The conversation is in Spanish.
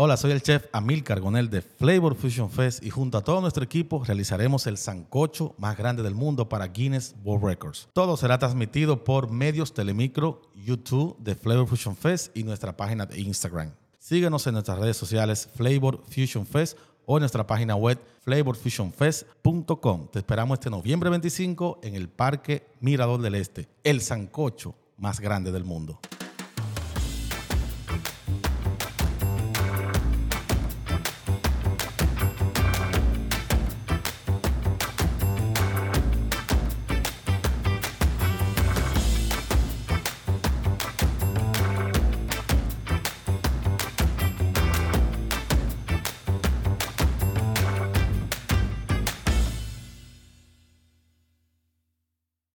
Hola, soy el chef Amil Cargonel de Flavor Fusion Fest y junto a todo nuestro equipo realizaremos el sancocho más grande del mundo para Guinness World Records. Todo será transmitido por medios Telemicro, YouTube de Flavor Fusion Fest y nuestra página de Instagram. Síguenos en nuestras redes sociales Flavor Fusion Fest o en nuestra página web flavorfusionfest.com. Te esperamos este noviembre 25 en el Parque Mirador del Este, el sancocho más grande del mundo.